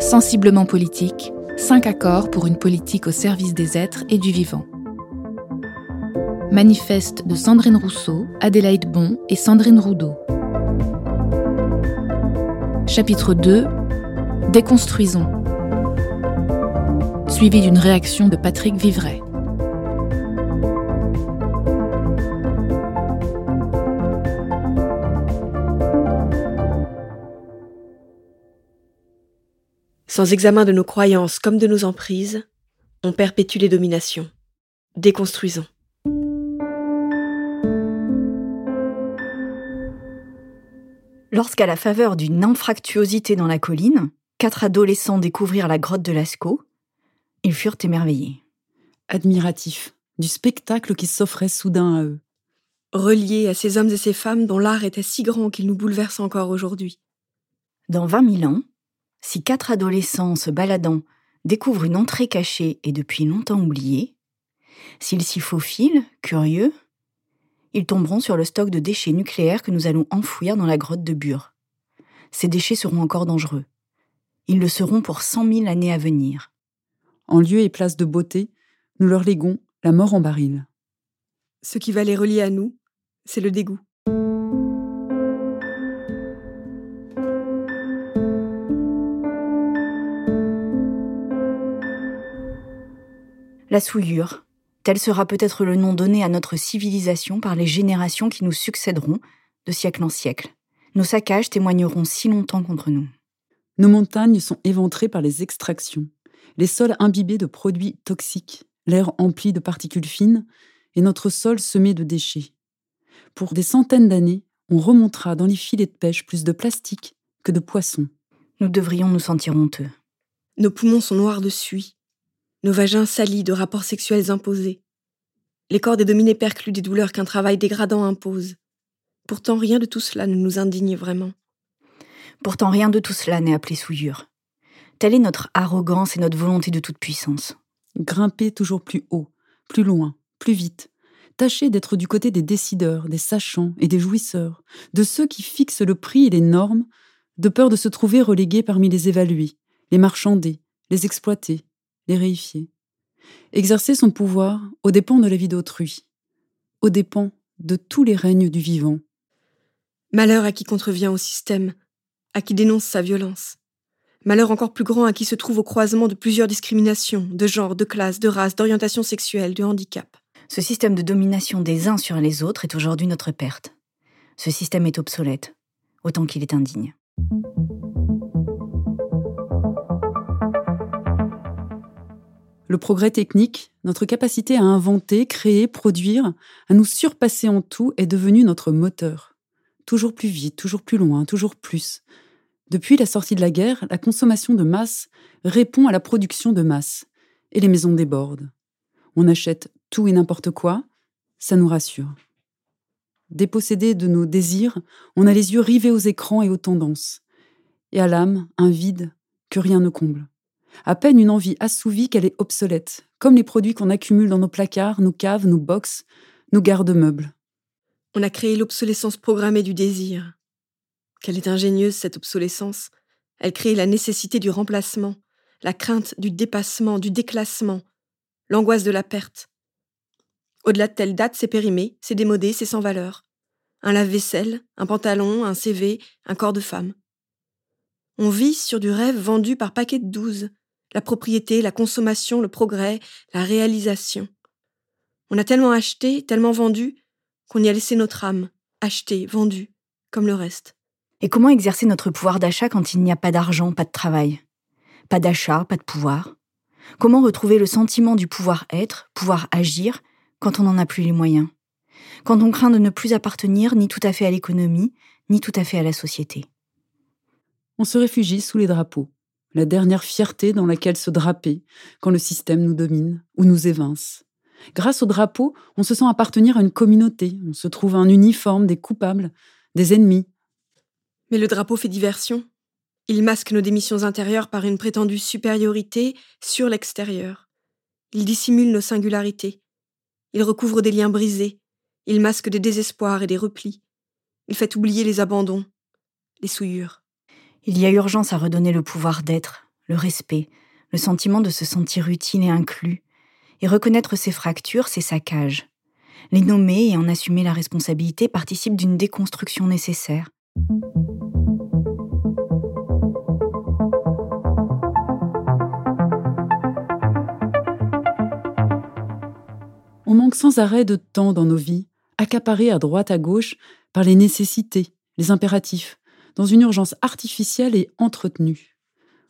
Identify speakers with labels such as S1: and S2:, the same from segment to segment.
S1: Sensiblement politique, cinq accords pour une politique au service des êtres et du vivant. Manifeste de Sandrine Rousseau, Adélaïde Bon et Sandrine Roudot. Chapitre 2 Déconstruisons. Suivi d'une réaction de Patrick Vivray.
S2: Sans examen de nos croyances comme de nos emprises, on perpétue les dominations. Déconstruisons.
S3: Lorsqu'à la faveur d'une infractuosité dans la colline, quatre adolescents découvrirent la grotte de Lascaux, ils furent émerveillés.
S4: Admiratifs du spectacle qui s'offrait soudain à eux.
S2: Reliés à ces hommes et ces femmes dont l'art était si grand qu'il nous bouleverse encore aujourd'hui.
S3: Dans vingt mille ans, si quatre adolescents se baladant découvrent une entrée cachée et depuis longtemps oubliée, s'ils s'y faufilent, curieux, ils tomberont sur le stock de déchets nucléaires que nous allons enfouir dans la grotte de Bure. Ces déchets seront encore dangereux. Ils le seront pour cent mille années à venir.
S4: En lieu et place de beauté, nous leur léguons la mort en baril.
S2: Ce qui va les relier à nous, c'est le dégoût.
S3: La souillure, tel sera peut-être le nom donné à notre civilisation par les générations qui nous succéderont de siècle en siècle. Nos saccages témoigneront si longtemps contre nous.
S4: Nos montagnes sont éventrées par les extractions, les sols imbibés de produits toxiques, l'air empli de particules fines et notre sol semé de déchets. Pour des centaines d'années, on remontera dans les filets de pêche plus de plastique que de poissons.
S3: Nous devrions nous sentir honteux.
S2: Nos poumons sont noirs de suie, nos vagins salis de rapports sexuels imposés. Les corps des dominés percluent des douleurs qu'un travail dégradant impose. Pourtant, rien de tout cela ne nous indigne vraiment.
S3: Pourtant, rien de tout cela n'est appelé souillure. Telle est notre arrogance et notre volonté de toute puissance.
S4: Grimper toujours plus haut, plus loin, plus vite. Tâcher d'être du côté des décideurs, des sachants et des jouisseurs, de ceux qui fixent le prix et les normes, de peur de se trouver relégués parmi les évalués, les marchandés, les exploités, les réifier. Exercer son pouvoir aux dépens de la vie d'autrui, aux dépens de tous les règnes du vivant.
S2: Malheur à qui contrevient au système, à qui dénonce sa violence. Malheur encore plus grand à qui se trouve au croisement de plusieurs discriminations, de genre, de classe, de race, d'orientation sexuelle, de handicap.
S3: Ce système de domination des uns sur les autres est aujourd'hui notre perte. Ce système est obsolète, autant qu'il est indigne.
S4: Le progrès technique, notre capacité à inventer, créer, produire, à nous surpasser en tout est devenu notre moteur. Toujours plus vite, toujours plus loin, toujours plus. Depuis la sortie de la guerre, la consommation de masse répond à la production de masse, et les maisons débordent. On achète tout et n'importe quoi, ça nous rassure. Dépossédés de nos désirs, on a les yeux rivés aux écrans et aux tendances, et à l'âme un vide que rien ne comble. À peine une envie assouvie qu'elle est obsolète, comme les produits qu'on accumule dans nos placards, nos caves, nos box, nos garde-meubles.
S2: On a créé l'obsolescence programmée du désir. Qu'elle est ingénieuse, cette obsolescence. Elle crée la nécessité du remplacement, la crainte du dépassement, du déclassement, l'angoisse de la perte. Au-delà de telle date, c'est périmé, c'est démodé, c'est sans valeur. Un lave-vaisselle, un pantalon, un CV, un corps de femme. On vit sur du rêve vendu par paquet de douze, la propriété, la consommation, le progrès, la réalisation. On a tellement acheté, tellement vendu, qu'on y a laissé notre âme, acheté, vendu, comme le reste.
S3: Et comment exercer notre pouvoir d'achat quand il n'y a pas d'argent, pas de travail? Pas d'achat, pas de pouvoir? Comment retrouver le sentiment du pouvoir être, pouvoir agir, quand on n'en a plus les moyens? Quand on craint de ne plus appartenir ni tout à fait à l'économie, ni tout à fait à la société?
S4: On se réfugie sous les drapeaux la dernière fierté dans laquelle se draper quand le système nous domine ou nous évince. Grâce au drapeau, on se sent appartenir à une communauté, on se trouve un uniforme des coupables, des ennemis.
S2: Mais le drapeau fait diversion. Il masque nos démissions intérieures par une prétendue supériorité sur l'extérieur. Il dissimule nos singularités. Il recouvre des liens brisés. Il masque des désespoirs et des replis. Il fait oublier les abandons, les souillures.
S3: Il y a urgence à redonner le pouvoir d'être, le respect, le sentiment de se sentir utile et inclus, et reconnaître ses fractures, ses saccages. Les nommer et en assumer la responsabilité participe d'une déconstruction nécessaire.
S4: On manque sans arrêt de temps dans nos vies, accaparés à droite à gauche par les nécessités, les impératifs, dans une urgence artificielle et entretenue.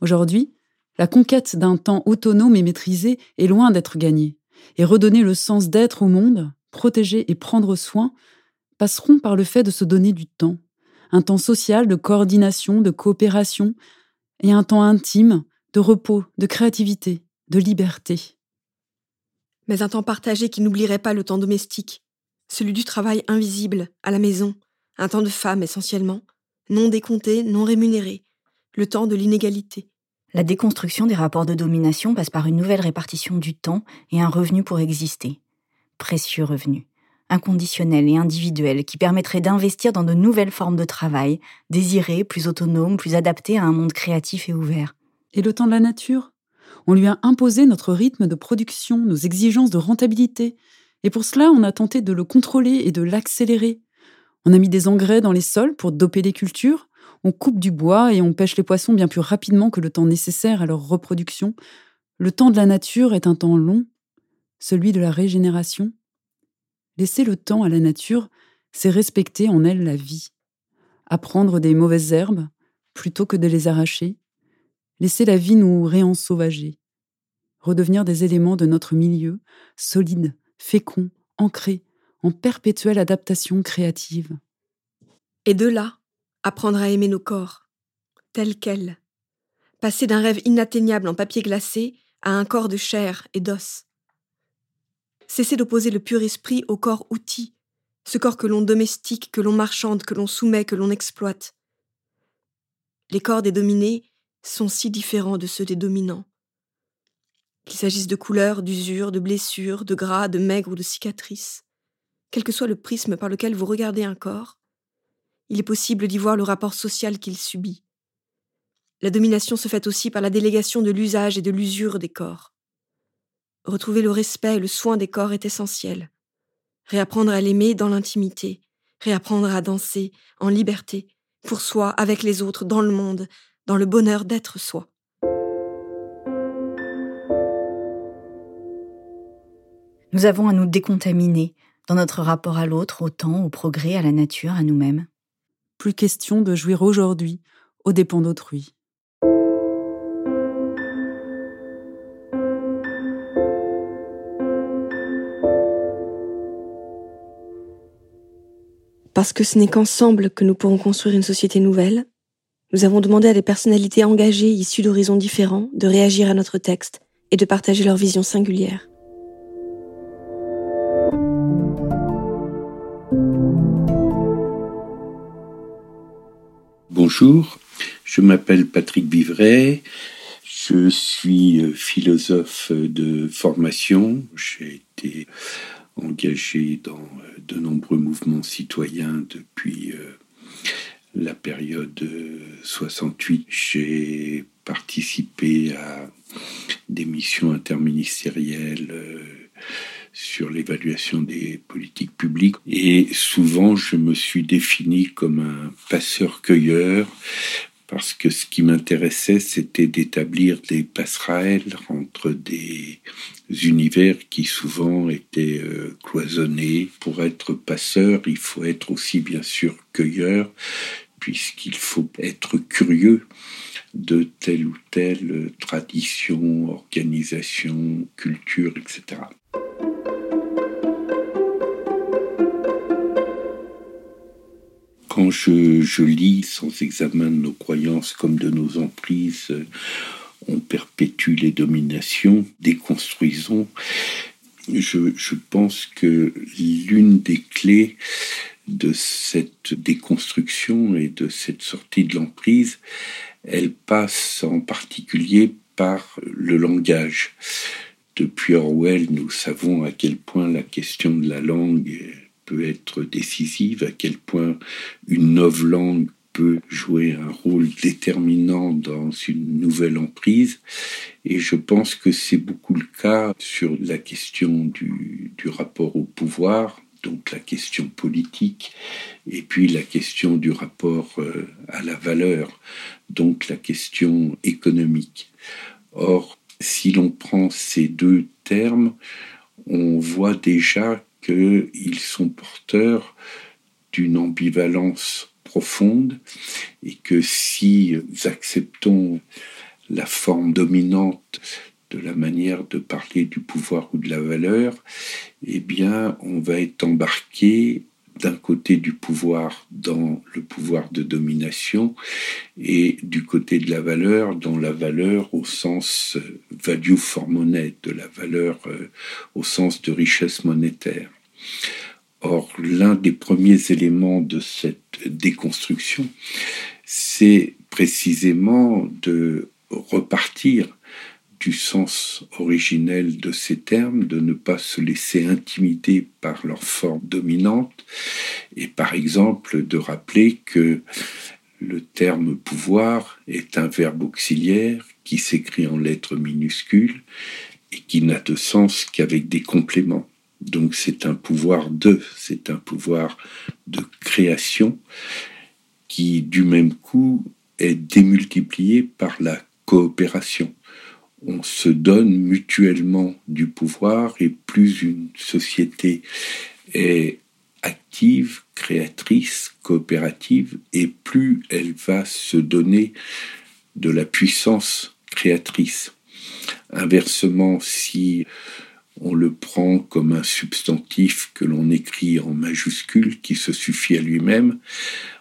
S4: Aujourd'hui, la conquête d'un temps autonome et maîtrisé est loin d'être gagnée, et redonner le sens d'être au monde, protéger et prendre soin, passeront par le fait de se donner du temps, un temps social de coordination, de coopération, et un temps intime de repos, de créativité, de liberté.
S2: Mais un temps partagé qui n'oublierait pas le temps domestique, celui du travail invisible, à la maison, un temps de femme essentiellement, non décompté, non rémunéré, le temps de l'inégalité.
S3: La déconstruction des rapports de domination passe par une nouvelle répartition du temps et un revenu pour exister. Précieux revenu, inconditionnel et individuel, qui permettrait d'investir dans de nouvelles formes de travail, désirées, plus autonomes, plus adaptées à un monde créatif et ouvert.
S4: Et le temps de la nature? On lui a imposé notre rythme de production, nos exigences de rentabilité, et pour cela on a tenté de le contrôler et de l'accélérer, on a mis des engrais dans les sols pour doper les cultures, on coupe du bois et on pêche les poissons bien plus rapidement que le temps nécessaire à leur reproduction. Le temps de la nature est un temps long, celui de la régénération. Laisser le temps à la nature, c'est respecter en elle la vie. Apprendre des mauvaises herbes plutôt que de les arracher. Laisser la vie nous réensauvager. Redevenir des éléments de notre milieu, solides, féconds, ancrés, en perpétuelle adaptation créative.
S2: Et de là, apprendre à aimer nos corps, tels quels. Passer d'un rêve inatteignable en papier glacé à un corps de chair et d'os. Cesser d'opposer le pur esprit au corps outil, ce corps que l'on domestique, que l'on marchande, que l'on soumet, que l'on exploite. Les corps des dominés sont si différents de ceux des dominants. Qu'il s'agisse de couleurs, d'usure, de blessures, de gras, de maigres ou de cicatrices quel que soit le prisme par lequel vous regardez un corps, il est possible d'y voir le rapport social qu'il subit. La domination se fait aussi par la délégation de l'usage et de l'usure des corps. Retrouver le respect et le soin des corps est essentiel. Réapprendre à l'aimer dans l'intimité, réapprendre à danser en liberté, pour soi, avec les autres, dans le monde, dans le bonheur d'être soi.
S3: Nous avons à nous décontaminer, dans notre rapport à l'autre, au temps, au progrès, à la nature, à nous-mêmes.
S4: Plus question de jouir aujourd'hui aux dépens d'autrui.
S2: Parce que ce n'est qu'ensemble que nous pourrons construire une société nouvelle, nous avons demandé à des personnalités engagées issues d'horizons différents de réagir à notre texte et de partager leur vision singulière.
S5: Bonjour, je m'appelle Patrick Bivray, je suis euh, philosophe de formation, j'ai été engagé dans euh, de nombreux mouvements citoyens depuis euh, la période 68. J'ai participé à des missions interministérielles sur l'évaluation des politiques publiques. Et souvent, je me suis défini comme un passeur-cueilleur parce que ce qui m'intéressait, c'était d'établir des passerelles entre des univers qui souvent étaient euh, cloisonnés. Pour être passeur, il faut être aussi bien sûr cueilleur, puisqu'il faut être curieux de telle ou telle tradition, organisation, culture, etc. quand je, lis sans examen de nos croyances comme de nos emprises, on perpétue les dominations, déconstruisons. Je, je pense que l'une des clés de cette déconstruction et de cette sortie de l'emprise, elle passe en particulier par le langage. Depuis Orwell, nous savons à quel point la question de la langue peut être décisive, à quel point une langue peut jouer un rôle déterminant dans une nouvelle emprise. Et je pense que c'est beaucoup le cas sur la question du, du rapport au pouvoir, donc la question politique, et puis la question du rapport euh, à la valeur, donc la question économique. Or, si l'on prend ces deux termes, on voit déjà qu'ils sont porteurs d'une ambivalence profonde et que si nous acceptons la forme dominante de la manière de parler du pouvoir ou de la valeur, eh bien, on va être embarqué d'un côté du pouvoir dans le pouvoir de domination et du côté de la valeur dans la valeur au sens euh, value for money, de la valeur euh, au sens de richesse monétaire. Or, l'un des premiers éléments de cette déconstruction, c'est précisément de repartir du sens originel de ces termes, de ne pas se laisser intimider par leur forme dominante, et par exemple de rappeler que le terme pouvoir est un verbe auxiliaire qui s'écrit en lettres minuscules et qui n'a de sens qu'avec des compléments. Donc c'est un pouvoir de, c'est un pouvoir de création qui du même coup est démultiplié par la coopération on se donne mutuellement du pouvoir et plus une société est active, créatrice, coopérative, et plus elle va se donner de la puissance créatrice. Inversement, si on le prend comme un substantif que l'on écrit en majuscule qui se suffit à lui-même,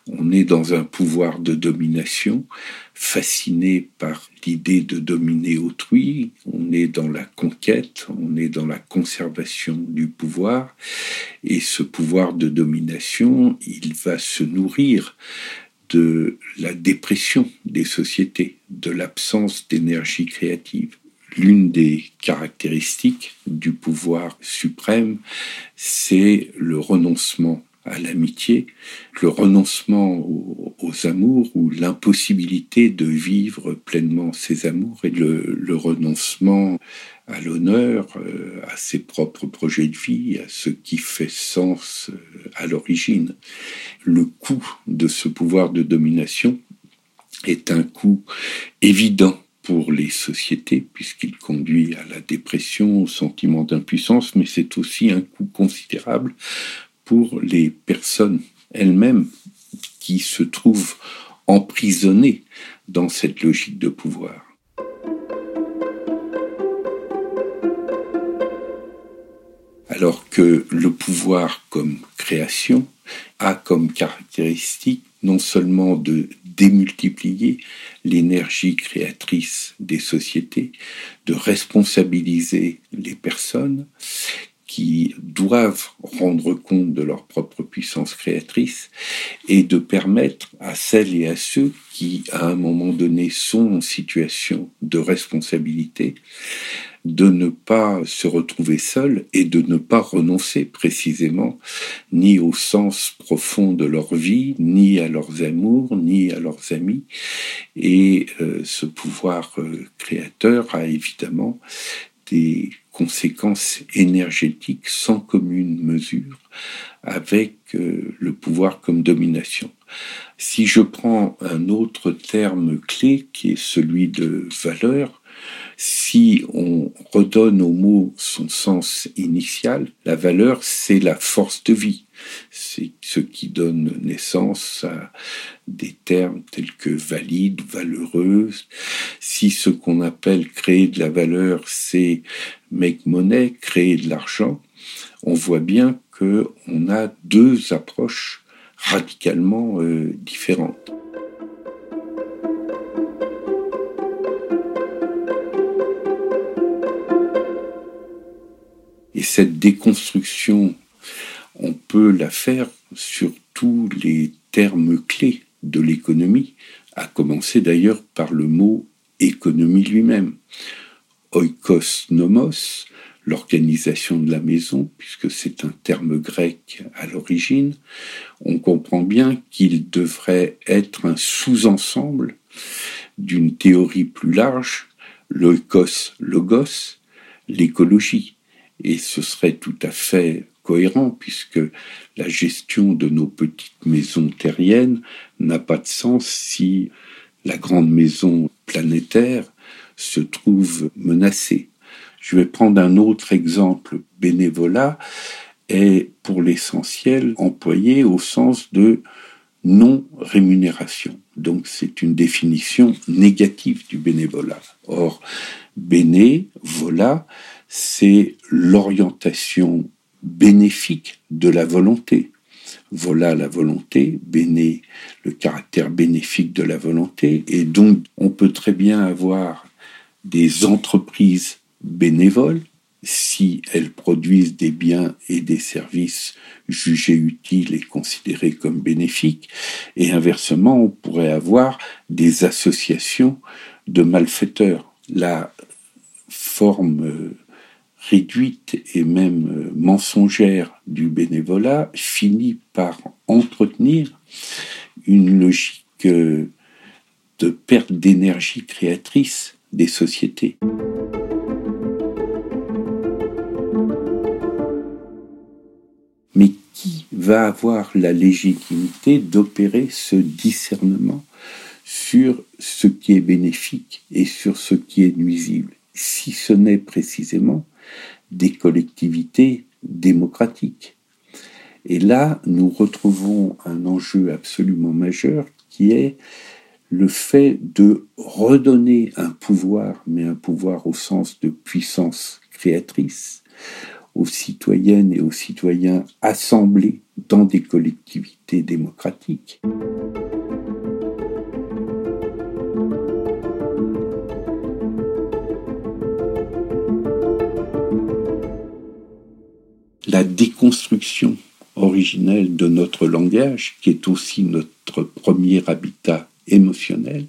S5: on est dans un pouvoir de domination, fasciné par l'idée de dominer autrui, on est dans la conquête, on est dans la conservation du pouvoir, et ce pouvoir de domination, il va se nourrir de la dépression des sociétés, de l'absence d'énergie créative. L'une des caractéristiques du pouvoir suprême, c'est le renoncement à l'amitié, le renoncement aux, amours ou l'impossibilité de vivre pleinement ses amours et le, renoncement à l'honneur, euh, à ses propres projets de vie, à ce qui fait sens euh, à l'origine. Le coût de ce pouvoir de domination est un coût évident pour les sociétés, puisqu'il conduit à la dépression, au sentiment d'impuissance, mais c'est aussi un coût considérable pour les personnes elles-mêmes qui se trouvent emprisonnées dans cette logique de pouvoir. Alors que le pouvoir comme création a comme caractéristique non seulement de démultiplier l'énergie créatrice des sociétés, de responsabiliser les personnes, qui doivent rendre compte de leur propre puissance créatrice et de permettre à celles et à ceux qui, à un moment donné, sont en situation de responsabilité, de ne pas se retrouver seuls et de ne pas renoncer précisément ni au sens profond de leur vie, ni à leurs amours, ni à leurs amis. Et euh, ce pouvoir euh, créateur a évidemment des conséquences énergétiques sans commune mesure avec euh, le pouvoir comme domination. Si je prends un autre terme clé qui est celui de valeur, si on redonne au mot son sens initial, la valeur, c'est la force de vie. C'est ce qui donne naissance à des termes tels que valide, valeureuse. Si ce qu'on appelle créer de la valeur, c'est make money, créer de l'argent, on voit bien qu'on a deux approches radicalement euh, différentes. Et cette déconstruction, on peut la faire sur tous les termes clés de l'économie, à commencer d'ailleurs par le mot économie lui-même. Oikos nomos, l'organisation de la maison, puisque c'est un terme grec à l'origine, on comprend bien qu'il devrait être un sous-ensemble d'une théorie plus large, l'oikos logos, l'écologie. Et ce serait tout à fait cohérent puisque la gestion de nos petites maisons terriennes n'a pas de sens si la grande maison planétaire se trouve menacée. Je vais prendre un autre exemple. Bénévolat est pour l'essentiel employé au sens de non-rémunération. Donc c'est une définition négative du bénévolat. Or, bénévolat, c'est l'orientation bénéfique de la volonté. Voilà la volonté, béné, le caractère bénéfique de la volonté. Et donc, on peut très bien avoir des entreprises bénévoles si elles produisent des biens et des services jugés utiles et considérés comme bénéfiques. Et inversement, on pourrait avoir des associations de malfaiteurs. La forme réduite et même euh, mensongère du bénévolat finit par entretenir une logique euh, de perte d'énergie créatrice des sociétés. Mais qui va avoir la légitimité d'opérer ce discernement sur ce qui est bénéfique et sur ce qui est nuisible, si ce n'est précisément des collectivités démocratiques. Et là, nous retrouvons un enjeu absolument majeur qui est le fait de redonner un pouvoir, mais un pouvoir au sens de puissance créatrice, aux citoyennes et aux citoyens assemblés dans des collectivités démocratiques. Déconstruction originelle de notre langage, qui est aussi notre premier habitat émotionnel,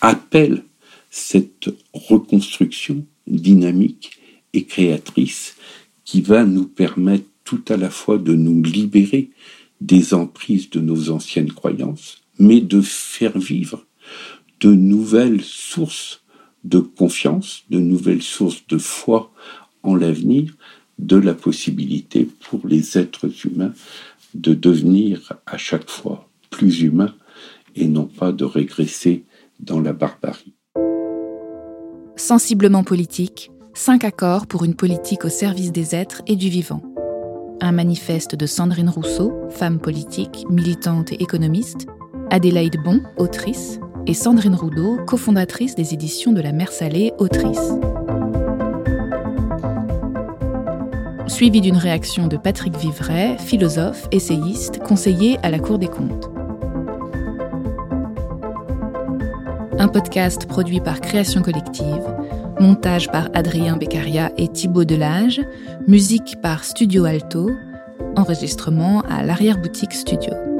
S5: appelle cette reconstruction dynamique et créatrice qui va nous permettre tout à la fois de nous libérer des emprises de nos anciennes croyances, mais de faire vivre de nouvelles sources de confiance, de nouvelles sources de foi en l'avenir, de la possibilité pour les êtres humains de devenir à chaque fois plus humains et non pas de régresser dans la barbarie.
S1: Sensiblement politique, cinq accords pour une politique au service des êtres et du vivant. Un manifeste de Sandrine Rousseau, femme politique, militante et économiste, Adélaïde Bon, autrice, et Sandrine Roudot, cofondatrice des éditions de la Mer Salée, autrice. Suivi d'une réaction de Patrick Vivray, philosophe, essayiste, conseiller à la Cour des comptes. Un podcast produit par Création Collective, montage par Adrien Beccaria et Thibaut Delage, musique par Studio Alto, enregistrement à l'arrière-boutique Studio.